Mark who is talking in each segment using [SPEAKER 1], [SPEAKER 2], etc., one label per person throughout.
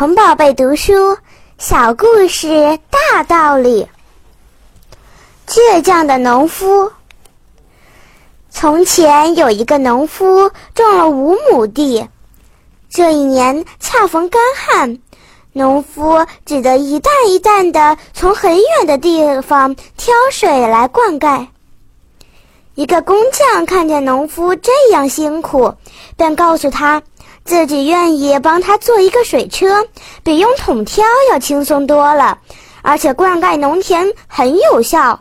[SPEAKER 1] 童宝贝读书小故事大道理。倔强的农夫。从前有一个农夫种了五亩地，这一年恰逢干旱，农夫只得一担一担的从很远的地方挑水来灌溉。一个工匠看见农夫这样辛苦，便告诉他。自己愿意帮他做一个水车，比用桶挑要轻松多了，而且灌溉农田很有效。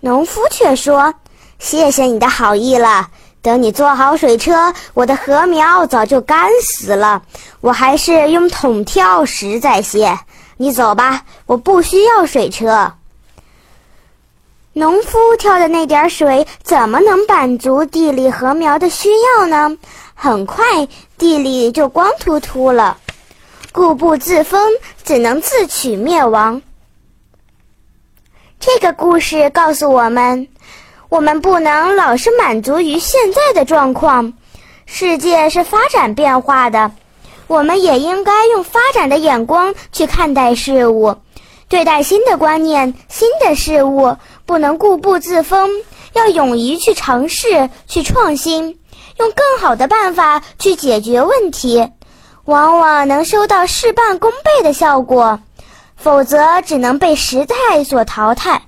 [SPEAKER 1] 农夫却说：“谢谢你的好意了，等你做好水车，我的禾苗早就干死了，我还是用桶挑实在些。你走吧，我不需要水车。”农夫挑的那点水怎么能满足地里禾苗的需要呢？很快，地里就光秃秃了。固步自封，只能自取灭亡。这个故事告诉我们：我们不能老是满足于现在的状况。世界是发展变化的，我们也应该用发展的眼光去看待事物，对待新的观念、新的事物，不能固步自封，要勇于去尝试、去创新。用更好的办法去解决问题，往往能收到事半功倍的效果；否则，只能被时代所淘汰。